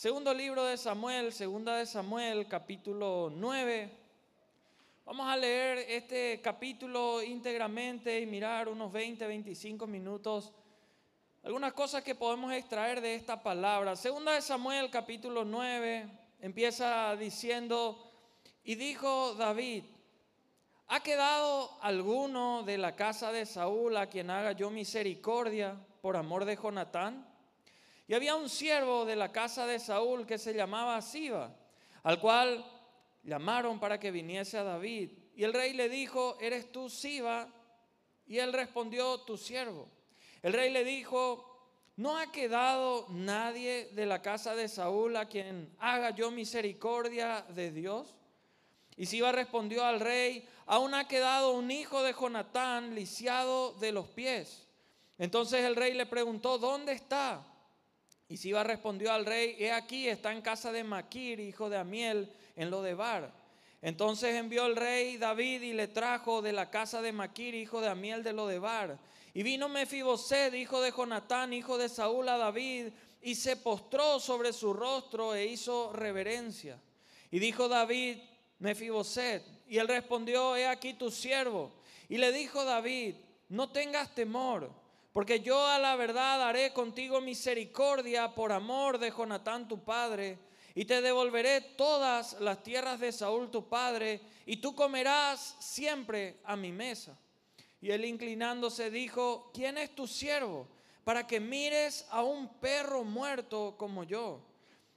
Segundo libro de Samuel, segunda de Samuel, capítulo 9. Vamos a leer este capítulo íntegramente y mirar unos 20, 25 minutos. Algunas cosas que podemos extraer de esta palabra. Segunda de Samuel, capítulo 9, empieza diciendo, y dijo David, ¿ha quedado alguno de la casa de Saúl a quien haga yo misericordia por amor de Jonatán? Y había un siervo de la casa de Saúl que se llamaba Siba, al cual llamaron para que viniese a David. Y el rey le dijo, ¿eres tú Siba? Y él respondió, tu siervo. El rey le dijo, ¿no ha quedado nadie de la casa de Saúl a quien haga yo misericordia de Dios? Y Siba respondió al rey, aún ha quedado un hijo de Jonatán lisiado de los pies. Entonces el rey le preguntó, ¿dónde está? Y Siba respondió al rey, he aquí, está en casa de Maquir, hijo de Amiel, en lo de Bar. Entonces envió el rey David y le trajo de la casa de Maquir, hijo de Amiel, de lo de Bar. Y vino Mefiboset, hijo de Jonatán, hijo de Saúl, a David, y se postró sobre su rostro e hizo reverencia. Y dijo David, Mefiboset, y él respondió, he aquí tu siervo. Y le dijo David, no tengas temor porque yo a la verdad haré contigo misericordia por amor de Jonatán tu padre, y te devolveré todas las tierras de Saúl tu padre, y tú comerás siempre a mi mesa. Y él inclinándose dijo, ¿quién es tu siervo? Para que mires a un perro muerto como yo.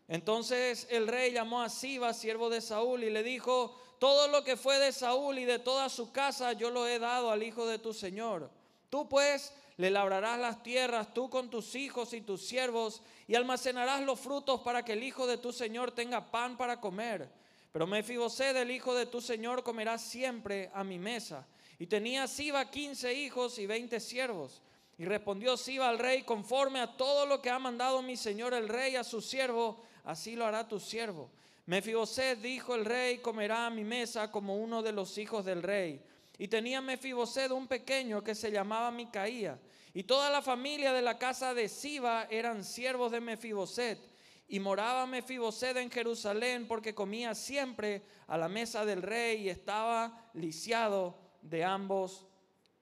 Entonces el rey llamó a Siba, siervo de Saúl, y le dijo, todo lo que fue de Saúl y de toda su casa yo lo he dado al hijo de tu señor. Tú pues le labrarás las tierras tú con tus hijos y tus siervos y almacenarás los frutos para que el hijo de tu señor tenga pan para comer. Pero Mefiboset, el hijo de tu señor, comerá siempre a mi mesa. Y tenía Siba quince hijos y veinte siervos. Y respondió Siba al rey, conforme a todo lo que ha mandado mi señor el rey a su siervo, así lo hará tu siervo. Mefiboset, dijo el rey, comerá a mi mesa como uno de los hijos del rey. Y tenía Mefiboset un pequeño que se llamaba Micaía. Y toda la familia de la casa de Siba eran siervos de Mefiboset. Y moraba Mefiboset en Jerusalén porque comía siempre a la mesa del rey y estaba lisiado de ambos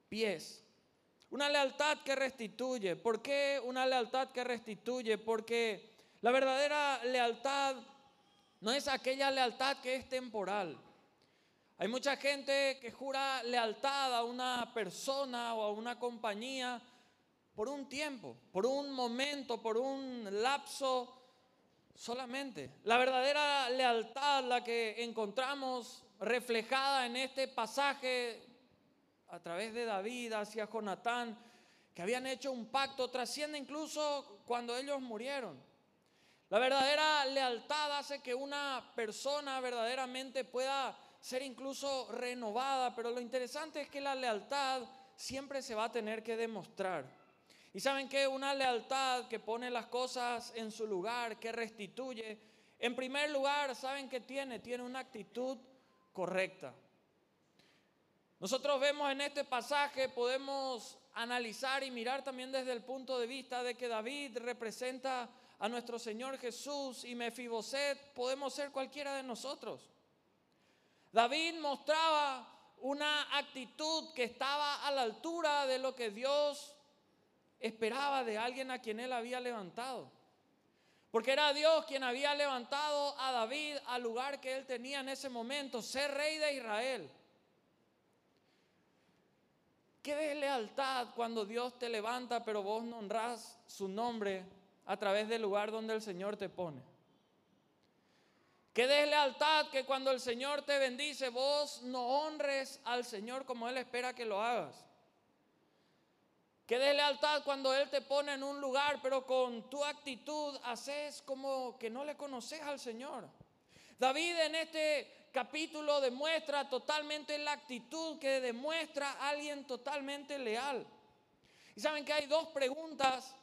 pies. Una lealtad que restituye. ¿Por qué una lealtad que restituye? Porque la verdadera lealtad no es aquella lealtad que es temporal. Hay mucha gente que jura lealtad a una persona o a una compañía por un tiempo, por un momento, por un lapso solamente. La verdadera lealtad, la que encontramos reflejada en este pasaje a través de David hacia Jonatán, que habían hecho un pacto, trasciende incluso cuando ellos murieron. La verdadera lealtad hace que una persona verdaderamente pueda ser incluso renovada, pero lo interesante es que la lealtad siempre se va a tener que demostrar. Y saben que una lealtad que pone las cosas en su lugar, que restituye, en primer lugar, ¿saben qué tiene? Tiene una actitud correcta. Nosotros vemos en este pasaje, podemos analizar y mirar también desde el punto de vista de que David representa a nuestro Señor Jesús y Mefiboset podemos ser cualquiera de nosotros. David mostraba una actitud que estaba a la altura de lo que Dios esperaba de alguien a quien él había levantado. Porque era Dios quien había levantado a David al lugar que él tenía en ese momento, ser rey de Israel. Qué deslealtad cuando Dios te levanta, pero vos no honrás su nombre a través del lugar donde el Señor te pone. Qué deslealtad que cuando el Señor te bendice, vos no honres al Señor como Él espera que lo hagas. Qué deslealtad cuando Él te pone en un lugar, pero con tu actitud haces como que no le conoces al Señor. David en este capítulo demuestra totalmente la actitud que demuestra alguien totalmente leal. Y saben que hay dos preguntas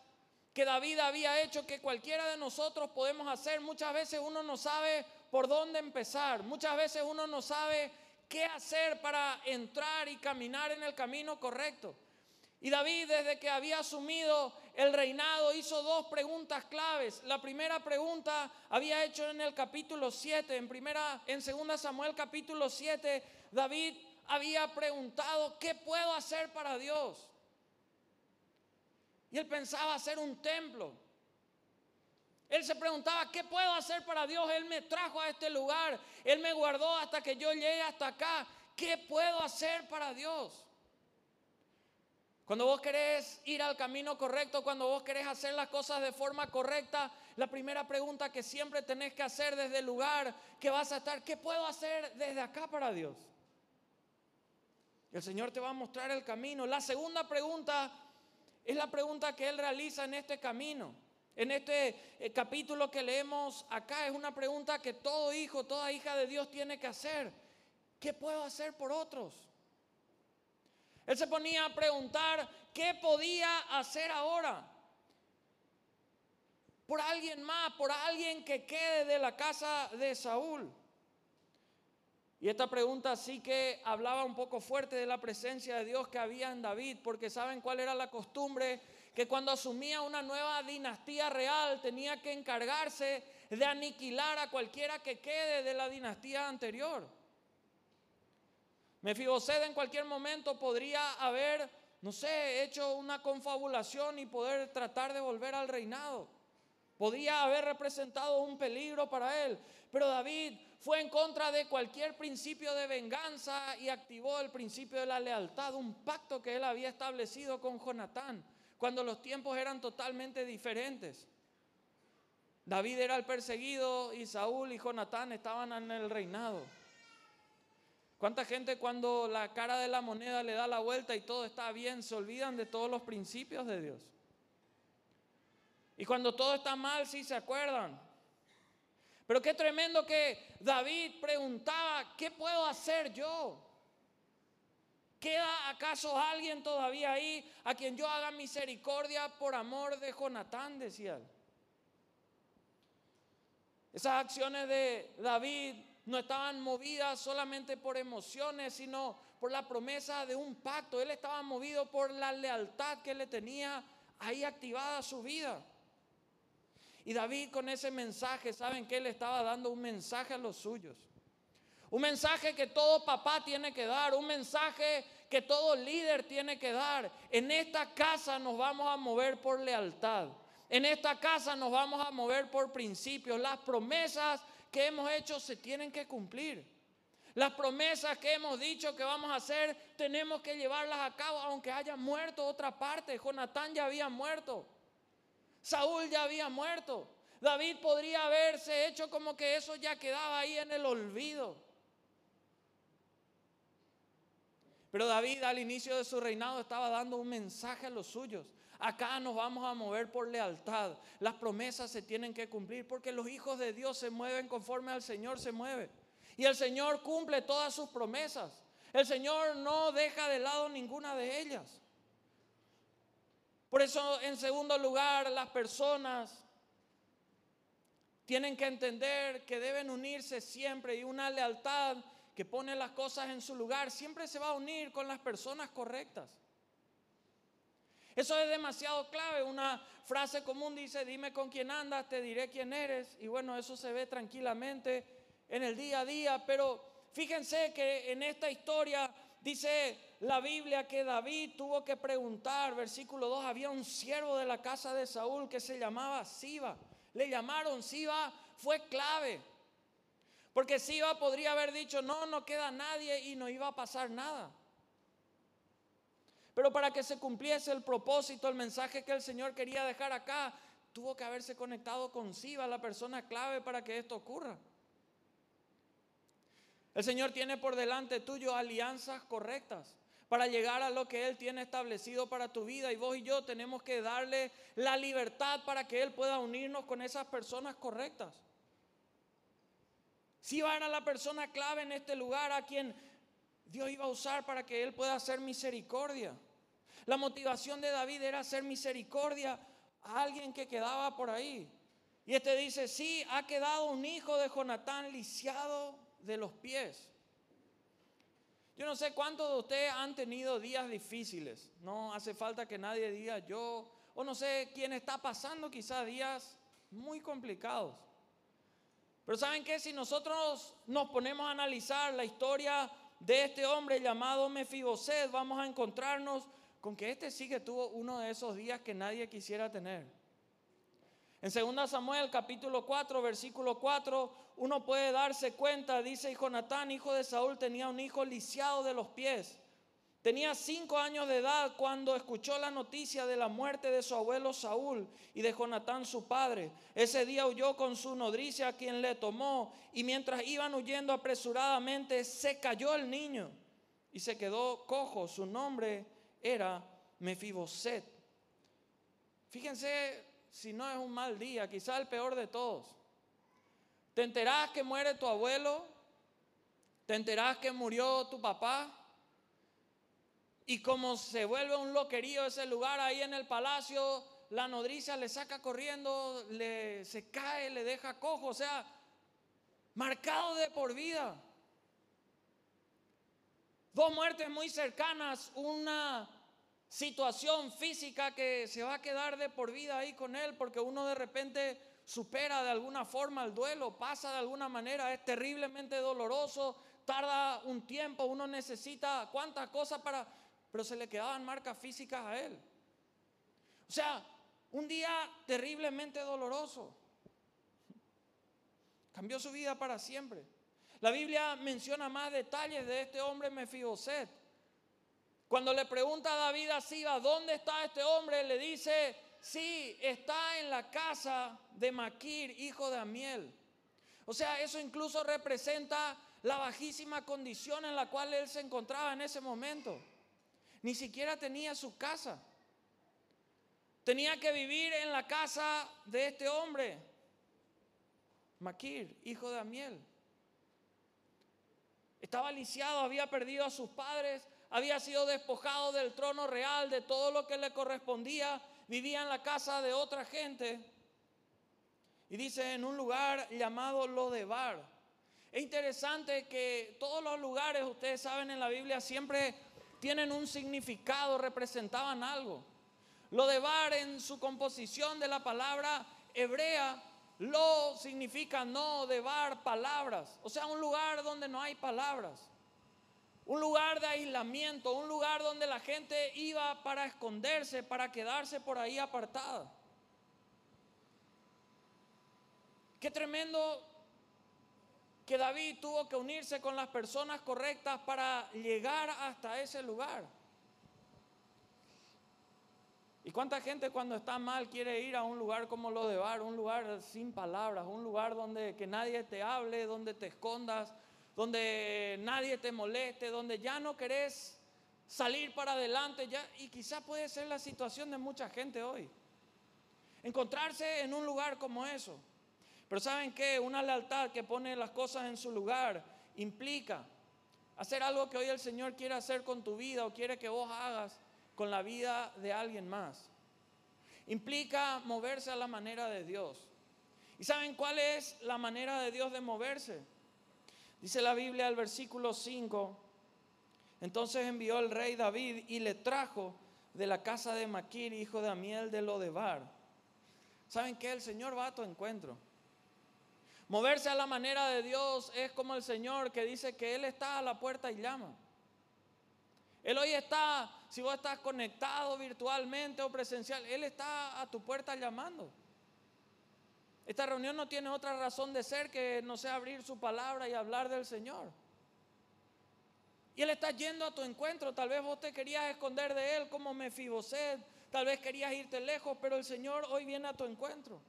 que David había hecho que cualquiera de nosotros podemos hacer. Muchas veces uno no sabe por dónde empezar. Muchas veces uno no sabe qué hacer para entrar y caminar en el camino correcto. Y David, desde que había asumido el reinado, hizo dos preguntas claves. La primera pregunta había hecho en el capítulo 7, en primera segunda Samuel capítulo 7, David había preguntado, ¿qué puedo hacer para Dios? Y él pensaba hacer un templo. Él se preguntaba, ¿qué puedo hacer para Dios? Él me trajo a este lugar, Él me guardó hasta que yo llegue hasta acá. ¿Qué puedo hacer para Dios? Cuando vos querés ir al camino correcto, cuando vos querés hacer las cosas de forma correcta, la primera pregunta que siempre tenés que hacer desde el lugar que vas a estar, ¿qué puedo hacer desde acá para Dios? El Señor te va a mostrar el camino. La segunda pregunta es la pregunta que Él realiza en este camino. En este eh, capítulo que leemos acá es una pregunta que todo hijo, toda hija de Dios tiene que hacer. ¿Qué puedo hacer por otros? Él se ponía a preguntar qué podía hacer ahora. Por alguien más, por alguien que quede de la casa de Saúl. Y esta pregunta sí que hablaba un poco fuerte de la presencia de Dios que había en David, porque saben cuál era la costumbre, que cuando asumía una nueva dinastía real tenía que encargarse de aniquilar a cualquiera que quede de la dinastía anterior. Mefiboset en cualquier momento podría haber, no sé, hecho una confabulación y poder tratar de volver al reinado. Podría haber representado un peligro para él. Pero David fue en contra de cualquier principio de venganza y activó el principio de la lealtad, un pacto que él había establecido con Jonatán, cuando los tiempos eran totalmente diferentes. David era el perseguido y Saúl y Jonatán estaban en el reinado. ¿Cuánta gente cuando la cara de la moneda le da la vuelta y todo está bien, se olvidan de todos los principios de Dios? Y cuando todo está mal, sí se acuerdan. Pero qué tremendo que David preguntaba, ¿qué puedo hacer yo? ¿Queda acaso alguien todavía ahí a quien yo haga misericordia por amor de Jonatán? Decía él. Esas acciones de David no estaban movidas solamente por emociones, sino por la promesa de un pacto. Él estaba movido por la lealtad que le tenía ahí activada su vida. Y David con ese mensaje, ¿saben que Él estaba dando un mensaje a los suyos. Un mensaje que todo papá tiene que dar, un mensaje que todo líder tiene que dar. En esta casa nos vamos a mover por lealtad. En esta casa nos vamos a mover por principios. Las promesas que hemos hecho se tienen que cumplir. Las promesas que hemos dicho que vamos a hacer, tenemos que llevarlas a cabo, aunque haya muerto otra parte. Jonatán ya había muerto. Saúl ya había muerto. David podría haberse hecho como que eso ya quedaba ahí en el olvido. Pero David al inicio de su reinado estaba dando un mensaje a los suyos. Acá nos vamos a mover por lealtad. Las promesas se tienen que cumplir porque los hijos de Dios se mueven conforme al Señor se mueve. Y el Señor cumple todas sus promesas. El Señor no deja de lado ninguna de ellas. Por eso, en segundo lugar, las personas tienen que entender que deben unirse siempre y una lealtad que pone las cosas en su lugar siempre se va a unir con las personas correctas. Eso es demasiado clave. Una frase común dice, dime con quién andas, te diré quién eres. Y bueno, eso se ve tranquilamente en el día a día. Pero fíjense que en esta historia dice la Biblia que David tuvo que preguntar, versículo 2, había un siervo de la casa de Saúl que se llamaba Siba. Le llamaron Siba, fue clave. Porque Siba podría haber dicho, no, no queda nadie y no iba a pasar nada. Pero para que se cumpliese el propósito, el mensaje que el Señor quería dejar acá, tuvo que haberse conectado con Siba, la persona clave para que esto ocurra. El Señor tiene por delante tuyo alianzas correctas para llegar a lo que Él tiene establecido para tu vida. Y vos y yo tenemos que darle la libertad para que Él pueda unirnos con esas personas correctas. Siba era la persona clave en este lugar a quien Dios iba a usar para que Él pueda hacer misericordia. La motivación de David era hacer misericordia a alguien que quedaba por ahí. Y este dice, sí, ha quedado un hijo de Jonatán lisiado de los pies. Yo no sé cuántos de ustedes han tenido días difíciles. No hace falta que nadie diga yo o no sé quién está pasando quizá días muy complicados. Pero ¿saben qué? Si nosotros nos ponemos a analizar la historia de este hombre llamado Mefiboset, vamos a encontrarnos con que este sí que tuvo uno de esos días que nadie quisiera tener. En 2 Samuel capítulo 4, versículo 4, uno puede darse cuenta, dice Jonatán, hijo de Saúl, tenía un hijo lisiado de los pies. Tenía cinco años de edad cuando escuchó la noticia de la muerte de su abuelo Saúl y de Jonatán su padre. Ese día huyó con su nodriza a quien le tomó y mientras iban huyendo apresuradamente se cayó el niño y se quedó cojo. Su nombre era Mefiboset. Fíjense si no es un mal día, quizá el peor de todos. Te enterás que muere tu abuelo, te enterás que murió tu papá y como se vuelve un loquerío ese lugar ahí en el palacio, la nodriza le saca corriendo, le, se cae, le deja cojo, o sea, marcado de por vida. Dos muertes muy cercanas, una situación física que se va a quedar de por vida ahí con él, porque uno de repente supera de alguna forma el duelo, pasa de alguna manera, es terriblemente doloroso, tarda un tiempo, uno necesita cuántas cosas para pero se le quedaban marcas físicas a él. O sea, un día terriblemente doloroso. Cambió su vida para siempre. La Biblia menciona más detalles de este hombre Mefiboset. Cuando le pregunta a David a Siba, ¿dónde está este hombre? Le dice, sí, está en la casa de Maquir, hijo de Amiel. O sea, eso incluso representa la bajísima condición en la cual él se encontraba en ese momento. Ni siquiera tenía su casa. Tenía que vivir en la casa de este hombre, Maquir, hijo de Amiel. Estaba lisiado, había perdido a sus padres, había sido despojado del trono real, de todo lo que le correspondía, vivía en la casa de otra gente. Y dice en un lugar llamado Lodebar. Es interesante que todos los lugares, ustedes saben, en la Biblia siempre tienen un significado, representaban algo. Lo de bar en su composición de la palabra hebrea, lo significa no, de bar, palabras. O sea, un lugar donde no hay palabras. Un lugar de aislamiento, un lugar donde la gente iba para esconderse, para quedarse por ahí apartada. Qué tremendo que David tuvo que unirse con las personas correctas para llegar hasta ese lugar. ¿Y cuánta gente cuando está mal quiere ir a un lugar como lo de Bar, un lugar sin palabras, un lugar donde que nadie te hable, donde te escondas, donde nadie te moleste, donde ya no querés salir para adelante, ya y quizá puede ser la situación de mucha gente hoy. Encontrarse en un lugar como eso. Pero ¿saben qué? Una lealtad que pone las cosas en su lugar implica hacer algo que hoy el Señor quiere hacer con tu vida o quiere que vos hagas con la vida de alguien más. Implica moverse a la manera de Dios. ¿Y saben cuál es la manera de Dios de moverse? Dice la Biblia al versículo 5. Entonces envió el rey David y le trajo de la casa de Maquir, hijo de Amiel de Lodebar. ¿Saben qué? El Señor va a tu encuentro. Moverse a la manera de Dios es como el Señor que dice que Él está a la puerta y llama. Él hoy está, si vos estás conectado virtualmente o presencial, Él está a tu puerta llamando. Esta reunión no tiene otra razón de ser que no sea abrir su palabra y hablar del Señor. Y Él está yendo a tu encuentro. Tal vez vos te querías esconder de Él como Mefiboset. Tal vez querías irte lejos, pero el Señor hoy viene a tu encuentro.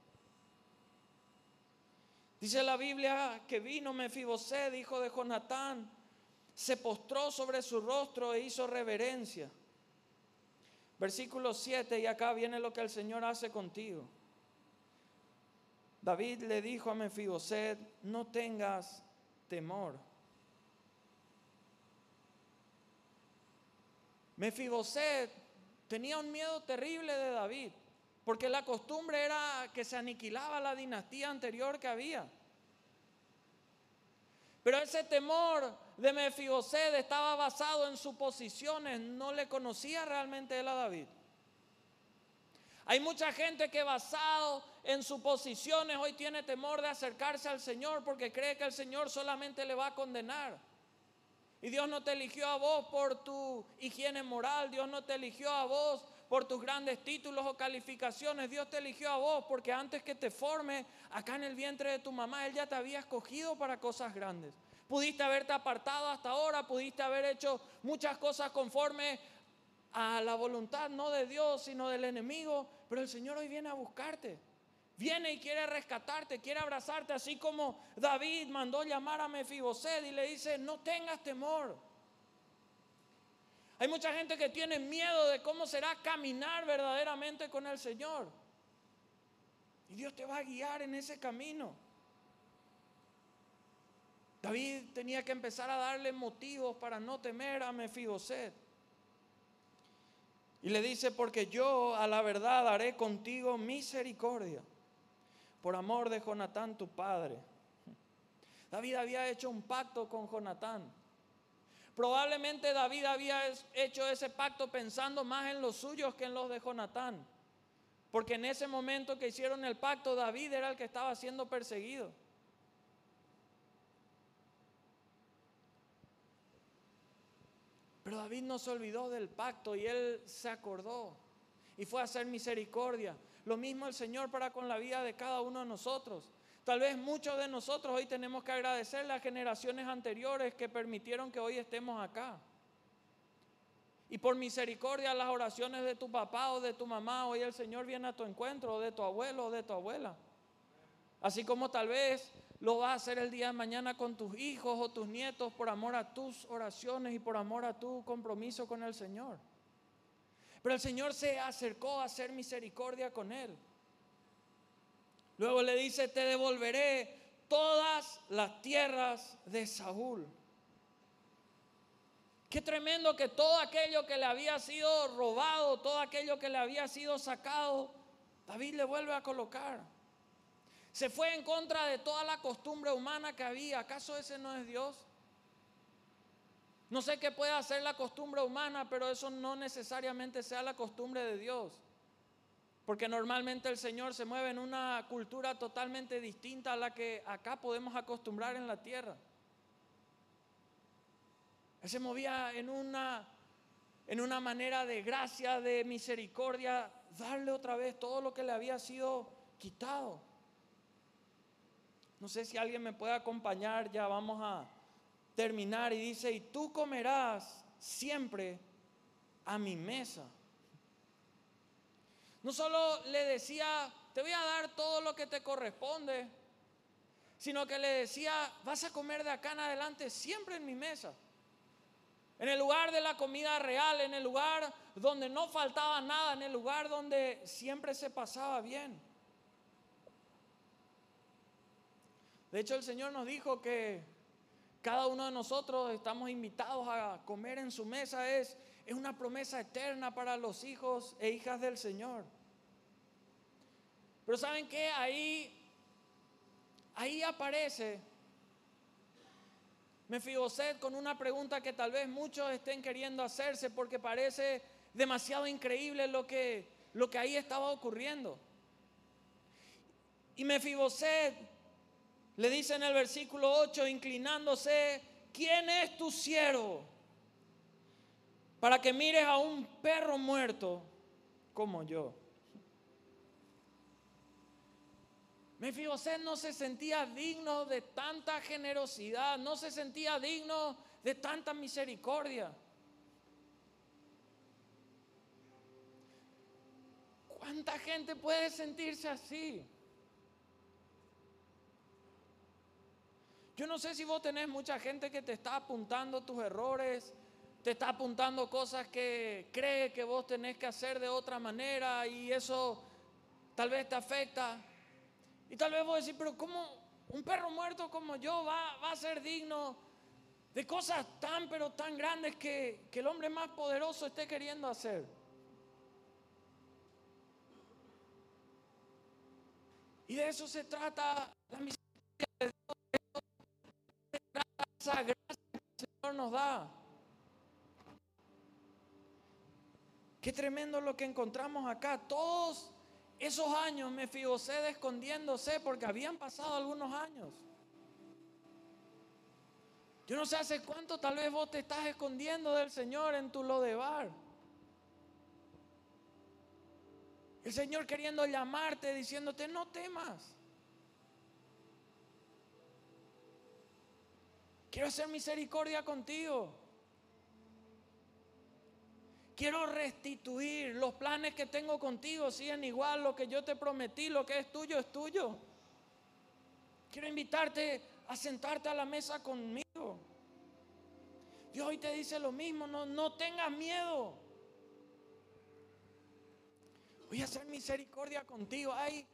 Dice la Biblia que vino Mefiboset, hijo de Jonatán, se postró sobre su rostro e hizo reverencia. Versículo 7, y acá viene lo que el Señor hace contigo. David le dijo a Mefiboset, no tengas temor. Mefiboset tenía un miedo terrible de David. Porque la costumbre era que se aniquilaba la dinastía anterior que había. Pero ese temor de Mefiboset estaba basado en suposiciones, no le conocía realmente él a David. Hay mucha gente que basado en sus posiciones hoy tiene temor de acercarse al Señor porque cree que el Señor solamente le va a condenar. Y Dios no te eligió a vos por tu higiene moral, Dios no te eligió a vos por tus grandes títulos o calificaciones, Dios te eligió a vos porque antes que te forme acá en el vientre de tu mamá, Él ya te había escogido para cosas grandes. Pudiste haberte apartado hasta ahora, pudiste haber hecho muchas cosas conforme a la voluntad no de Dios, sino del enemigo, pero el Señor hoy viene a buscarte. Viene y quiere rescatarte, quiere abrazarte, así como David mandó llamar a Mefiboset y le dice, no tengas temor. Hay mucha gente que tiene miedo de cómo será caminar verdaderamente con el Señor. Y Dios te va a guiar en ese camino. David tenía que empezar a darle motivos para no temer a Mefiboset. Y le dice, porque yo a la verdad haré contigo misericordia, por amor de Jonatán tu padre. David había hecho un pacto con Jonatán. Probablemente David había hecho ese pacto pensando más en los suyos que en los de Jonatán. Porque en ese momento que hicieron el pacto, David era el que estaba siendo perseguido. Pero David no se olvidó del pacto y él se acordó y fue a hacer misericordia. Lo mismo el Señor para con la vida de cada uno de nosotros. Tal vez muchos de nosotros hoy tenemos que agradecer las generaciones anteriores que permitieron que hoy estemos acá. Y por misericordia las oraciones de tu papá o de tu mamá, hoy el Señor viene a tu encuentro, o de tu abuelo o de tu abuela. Así como tal vez lo vas a hacer el día de mañana con tus hijos o tus nietos por amor a tus oraciones y por amor a tu compromiso con el Señor. Pero el Señor se acercó a hacer misericordia con él. Luego le dice, te devolveré todas las tierras de Saúl. Qué tremendo que todo aquello que le había sido robado, todo aquello que le había sido sacado, David le vuelve a colocar. Se fue en contra de toda la costumbre humana que había. ¿Acaso ese no es Dios? No sé qué puede hacer la costumbre humana, pero eso no necesariamente sea la costumbre de Dios. Porque normalmente el Señor se mueve en una cultura totalmente distinta a la que acá podemos acostumbrar en la tierra. Él se movía en una, en una manera de gracia, de misericordia, darle otra vez todo lo que le había sido quitado. No sé si alguien me puede acompañar, ya vamos a terminar. Y dice, y tú comerás siempre a mi mesa. No solo le decía, te voy a dar todo lo que te corresponde, sino que le decía, vas a comer de acá en adelante siempre en mi mesa. En el lugar de la comida real, en el lugar donde no faltaba nada, en el lugar donde siempre se pasaba bien. De hecho, el Señor nos dijo que cada uno de nosotros estamos invitados a comer en su mesa. Es, es una promesa eterna para los hijos e hijas del Señor. Pero ¿saben qué? Ahí, ahí aparece Mefiboset con una pregunta que tal vez muchos estén queriendo hacerse porque parece demasiado increíble lo que, lo que ahí estaba ocurriendo. Y Mefiboset le dice en el versículo 8, inclinándose, ¿quién es tu siervo? Para que mires a un perro muerto como yo. Mefiboset no se sentía digno de tanta generosidad, no se sentía digno de tanta misericordia. ¿Cuánta gente puede sentirse así? Yo no sé si vos tenés mucha gente que te está apuntando tus errores, te está apuntando cosas que cree que vos tenés que hacer de otra manera y eso tal vez te afecta. Y tal vez vos decís, pero ¿cómo un perro muerto como yo va, va a ser digno de cosas tan, pero tan grandes que, que el hombre más poderoso esté queriendo hacer? Y de eso se trata la misericordia nos da. Qué tremendo lo que encontramos acá. Todos esos años me Mefiboset escondiéndose porque habían pasado algunos años. Yo no sé hace cuánto tal vez vos te estás escondiendo del Señor en tu lodebar. El Señor queriendo llamarte, diciéndote, no temas. Quiero hacer misericordia contigo. Quiero restituir los planes que tengo contigo, siguen igual, lo que yo te prometí, lo que es tuyo es tuyo. Quiero invitarte a sentarte a la mesa conmigo. Dios hoy te dice lo mismo, no, no tengas miedo. Voy a hacer misericordia contigo. Hay,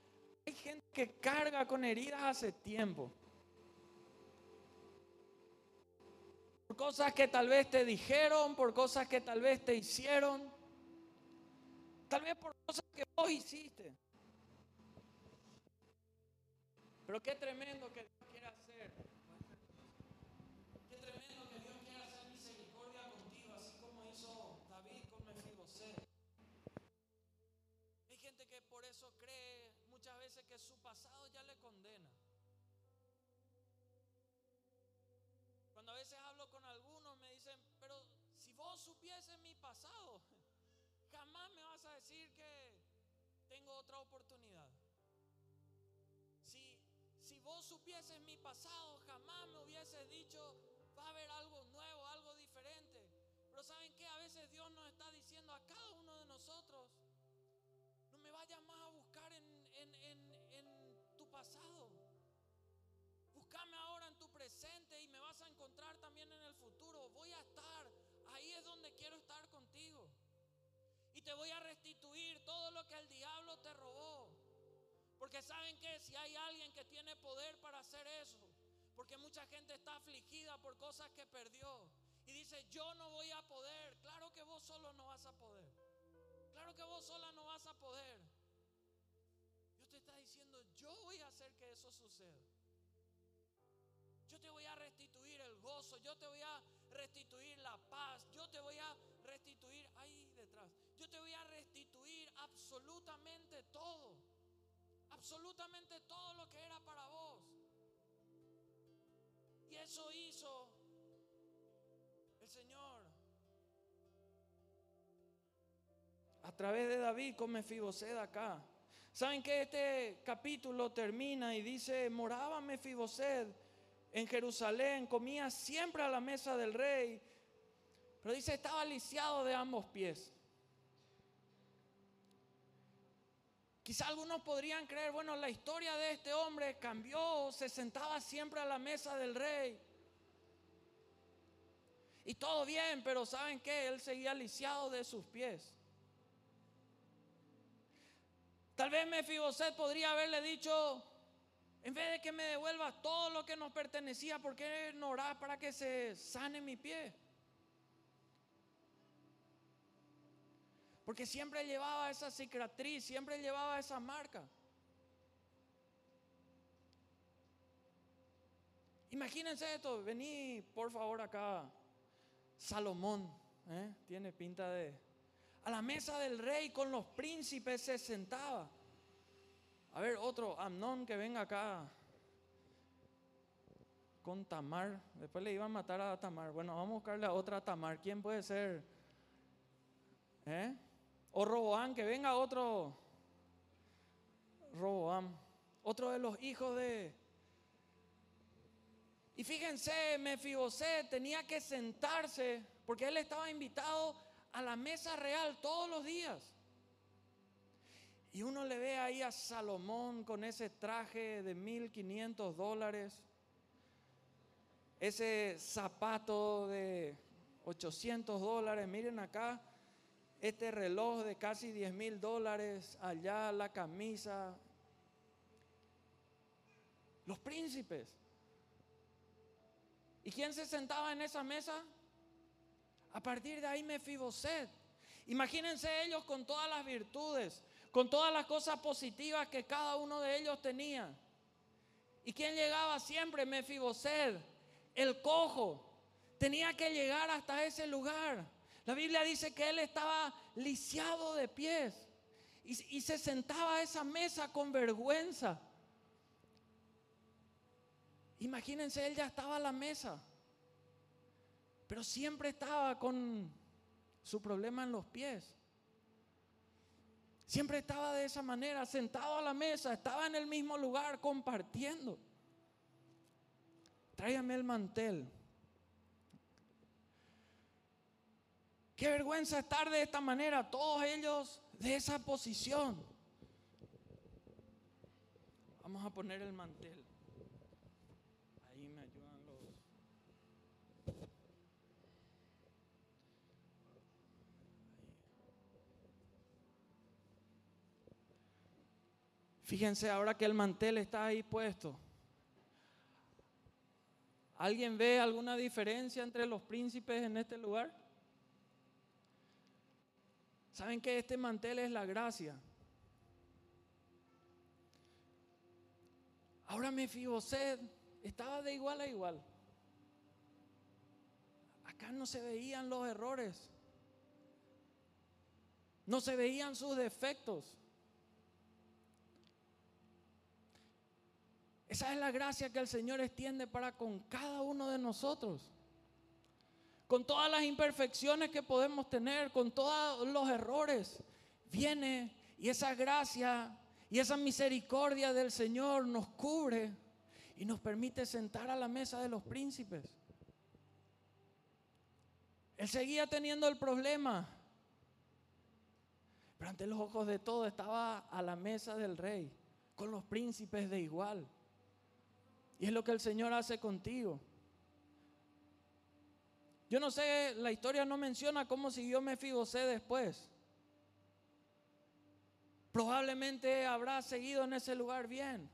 hay gente que carga con heridas hace tiempo. Por cosas que tal vez te dijeron, por cosas que tal vez te hicieron. Tal vez por cosas que vos hiciste. Pero qué tremendo que Dios quiere hacer. Qué tremendo que Dios quiera hacer misericordia contigo, así como hizo David con Mefiboset. Hay gente que por eso cree muchas veces que su pasado ya le condena. Supieses mi pasado, jamás me vas a decir que tengo otra oportunidad. Si, si vos supieses mi pasado, jamás me hubieses dicho, va a haber algo nuevo, algo diferente. Pero ¿saben qué? A veces Dios nos está diciendo a cada uno de nosotros, no me vayas más a buscar en, en tu pasado. Búscame ahora en tu presente y me vas a encontrar también en el futuro. Voy a estar, ahí es donde quiero estar contigo. Y te voy a restituir todo lo que el diablo te robó. Porque saben que si hay alguien que tiene poder para hacer eso, porque mucha gente está afligida por cosas que perdió y dice, yo no voy a poder. Claro que vos solo no vas a poder. Claro que vos sola no vas a poder. Dios te está diciendo, yo voy a hacer que eso suceda. Yo te voy a restituir el gozo, yo te voy a restituir la paz, yo te voy a restituir ahí detrás. Yo te voy a restituir absolutamente todo. Absolutamente todo lo que era para vos. Y eso hizo el Señor. A través de David con Mefiboset acá. ¿Saben que este capítulo termina y dice, moraba Mefiboset en Jerusalén, comía siempre a la mesa del rey, pero dice, estaba lisiado de ambos pies. Quizá algunos podrían creer, bueno, la historia de este hombre cambió, se sentaba siempre a la mesa del rey. Y todo bien, pero ¿saben qué? Él seguía lisiado de sus pies. Tal vez Mefiboset podría haberle dicho, en vez de que me devuelvas todo lo que nos pertenecía, ¿por qué no orás para que se sane mi pie? Porque siempre llevaba esa cicatriz, siempre llevaba esa marca. Imagínense esto, vení por favor acá, Salomón, ¿eh? tiene pinta de... A la mesa del rey con los príncipes se sentaba. A ver, otro, Amnón, que venga acá con Tamar. Después le iba a matar a Tamar. Bueno, vamos a buscarle a otra Tamar. ¿Quién puede ser? ¿Eh? O Roboam, que venga otro. Roboam. Otro de los hijos de. Y fíjense, Mefiboset tenía que sentarse porque él estaba invitado a la mesa real todos los días. Y uno le ve ahí a Salomón con ese traje de 1500 dólares, ese zapato de 800 dólares, miren acá, este reloj de casi 10 mil dólares, allá la camisa. Los príncipes. ¿Y quién se sentaba en esa mesa? A partir de ahí Mefiboset. Imagínense ellos con todas las virtudes, con todas las cosas positivas que cada uno de ellos tenía. ¿Y quién llegaba siempre? Mefiboset, el cojo. Tenía que llegar hasta ese lugar. La Biblia dice que él estaba lisiado de pies. y, y se sentaba a esa mesa con vergüenza. Imagínense, él ya estaba a la mesa, pero siempre estaba con su problema en los pies. Siempre estaba de esa manera, sentado a la mesa, estaba en el mismo lugar compartiendo. Tráigame el mantel. Qué vergüenza estar de esta manera, todos ellos de esa posición. Vamos a poner el mantel. Ahí me ayudan los... Fíjense ahora que el mantel está ahí puesto. ¿Alguien ve alguna diferencia entre los príncipes en este lugar? ¿Saben que este mantel es la gracia? Ahora Mefiboset estaba de igual a igual. Acá no se veían los errores. No se veían sus defectos. Esa es la gracia que el Señor extiende para con cada uno de nosotros. Con todas las imperfecciones que podemos tener, con todos los errores, viene y esa gracia y esa misericordia del Señor nos cubre y nos permite sentar a la mesa de los príncipes. Él seguía teniendo el problema, pero ante los ojos de todos estaba a la mesa del rey, con los príncipes de igual. Y es lo que el Señor hace contigo. Yo no sé, la historia no menciona cómo siguió Mefibosé después. Probablemente habrá seguido en ese lugar bien.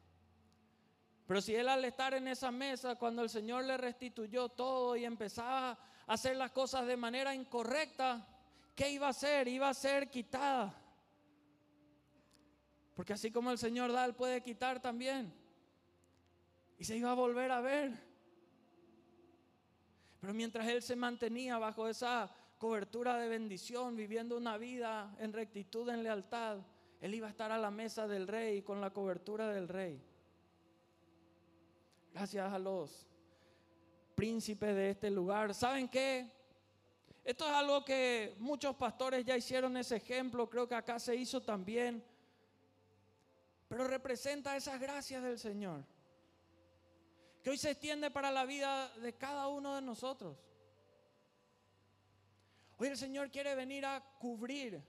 Pero si él al estar en esa mesa, cuando el Señor le restituyó todo y empezaba a hacer las cosas de manera incorrecta, ¿qué iba a hacer? Iba a ser quitada. Porque así como el Señor da, Él puede quitar también y se iba a volver a ver. Pero mientras él se mantenía bajo esa cobertura de bendición, viviendo una vida en rectitud, en lealtad, él iba a estar a la mesa del rey con la cobertura del rey. Gracias a los príncipes de este lugar. ¿Saben qué? Esto es algo que muchos pastores ya hicieron ese ejemplo, creo que acá se hizo también, pero representa esas gracias del Señor que hoy se extiende para la vida de cada uno de nosotros. Hoy el Señor quiere venir a cubrir.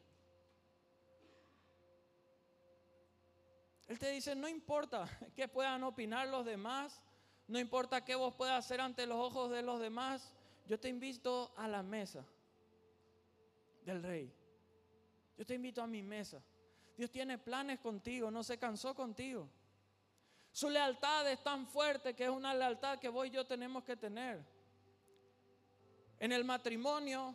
Él te dice, no importa qué puedan opinar los demás, no importa qué vos puedas hacer ante los ojos de los demás, yo te invito a la mesa del rey. Yo te invito a mi mesa. Dios tiene planes contigo, no se cansó contigo. Su lealtad es tan fuerte que es una lealtad que vos y yo tenemos que tener. En el matrimonio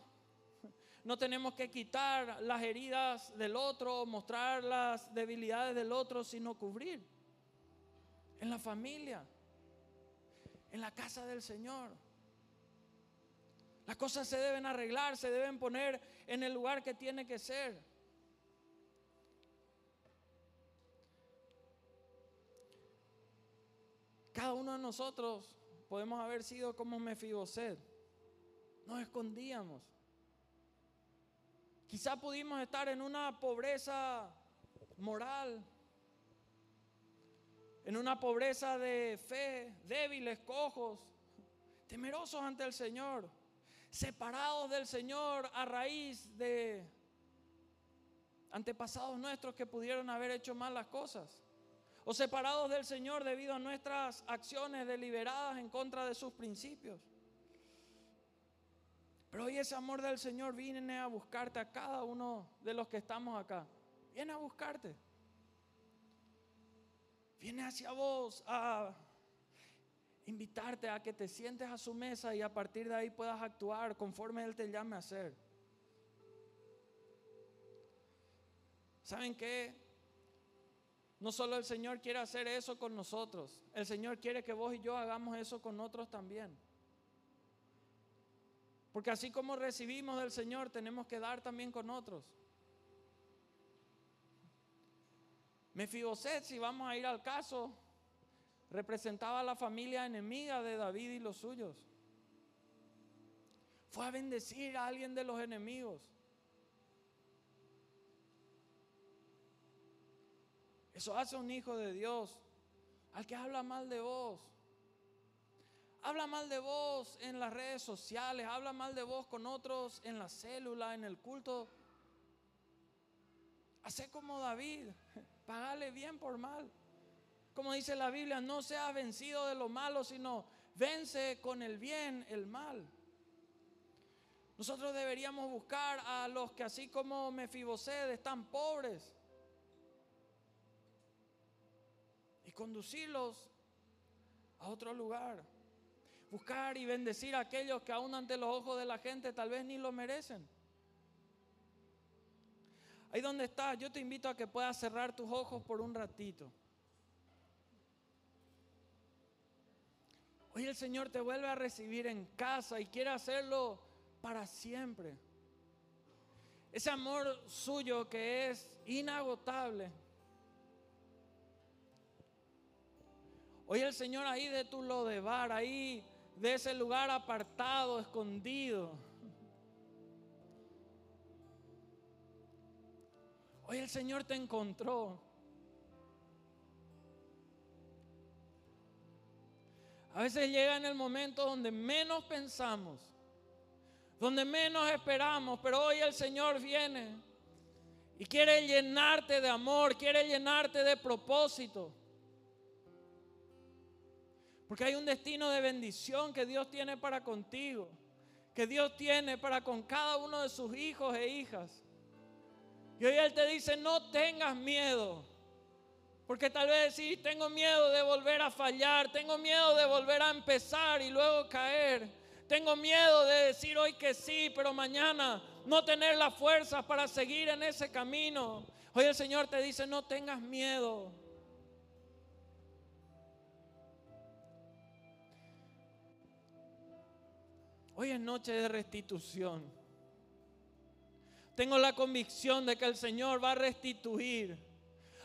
no tenemos que quitar las heridas del otro, mostrar las debilidades del otro, sino cubrir. En la familia, en la casa del Señor. Las cosas se deben arreglar, se deben poner en el lugar que tiene que ser. Cada uno de nosotros podemos haber sido como Mefiboset. Nos escondíamos. Quizá pudimos estar en una pobreza moral, en una pobreza de fe, débiles, cojos, temerosos ante el Señor, separados del Señor a raíz de antepasados nuestros que pudieron haber hecho mal las cosas o separados del Señor debido a nuestras acciones deliberadas en contra de sus principios. Pero hoy ese amor del Señor viene a buscarte a cada uno de los que estamos acá. Viene a buscarte. Viene hacia vos a invitarte a que te sientes a su mesa y a partir de ahí puedas actuar conforme Él te llame a hacer. ¿Saben qué? No solo el Señor quiere hacer eso con nosotros, el Señor quiere que vos y yo hagamos eso con otros también. Porque así como recibimos del Señor, tenemos que dar también con otros. Mefiboset, si vamos a ir al caso, representaba a la familia enemiga de David y los suyos. Fue a bendecir a alguien de los enemigos. Eso hace un hijo de Dios al que habla mal de vos. Habla mal de vos en las redes sociales, habla mal de vos con otros en la célula, en el culto. Hace como David, pagale bien por mal. Como dice la Biblia, no seas vencido de lo malo, sino vence con el bien el mal. Nosotros deberíamos buscar a los que así como Mefiboset están pobres conducirlos a otro lugar. Buscar y bendecir a aquellos que aún ante los ojos de la gente tal vez ni lo merecen. Ahí donde estás, yo te invito a que puedas cerrar tus ojos por un ratito. Hoy el Señor te vuelve a recibir en casa y quiere hacerlo para siempre. Ese amor suyo que es inagotable. Hoy el Señor ahí de tu lodebar, ahí de ese lugar apartado, escondido. Hoy el Señor te encontró. A veces llega en el momento donde menos pensamos donde menos esperamos, pero hoy el Señor viene y quiere llenarte de amor, quiere llenarte de propósito. Porque hay un destino de bendición que Dios tiene para contigo, que Dios tiene para con cada uno de sus hijos e hijas. Y hoy Él te dice, no tengas miedo. Porque tal vez sí, tengo miedo de volver a fallar, tengo miedo de volver a empezar y luego caer. Tengo miedo de decir hoy que sí, pero mañana no tener la fuerza para seguir en ese camino. Hoy el Señor te dice, no tengas miedo. Hoy es noche de restitución. Tengo la convicción de que el Señor va a restituir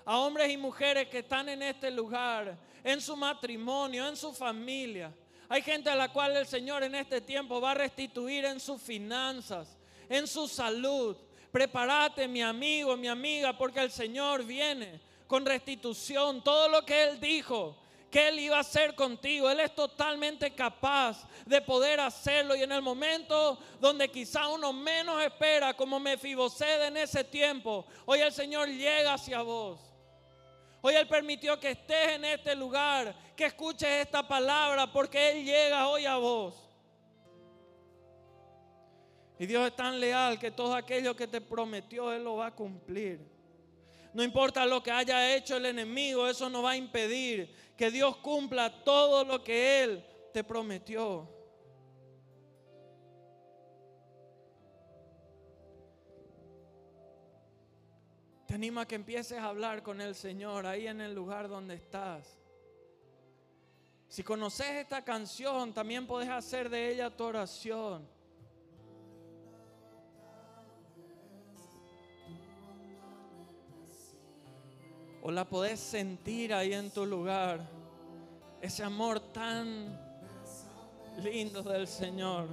a hombres y mujeres que están en este lugar, en su matrimonio, en su familia hay gente a la cual el Señor en este tiempo va a restituir en sus finanzas, en su salud. Prepárate, mi amigo, mi amiga, porque el Señor viene con restitución. Todo lo que Él dijo que Él iba a hacer contigo, Él es totalmente capaz de poder hacerlo. Y en el momento donde quizá uno menos espera, como Mefibosed en ese tiempo, hoy el Señor llega hacia vos. Hoy Él permitió que estés en este lugar, que escuches esta palabra, porque Él llega hoy a vos. Y Dios es tan leal que todo aquello que te prometió, Él lo va a cumplir. No importa lo que haya hecho el enemigo, eso no va a impedir que Dios cumpla todo lo que Él te prometió. Te animo a que empieces a hablar con el Señor ahí en el lugar donde estás. Si conoces esta canción, también puedes hacer de ella tu oración. O la podés sentir ahí en tu lugar. Ese amor tan lindo del Señor.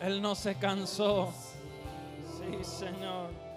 Él no se cansó. Sí, Señor.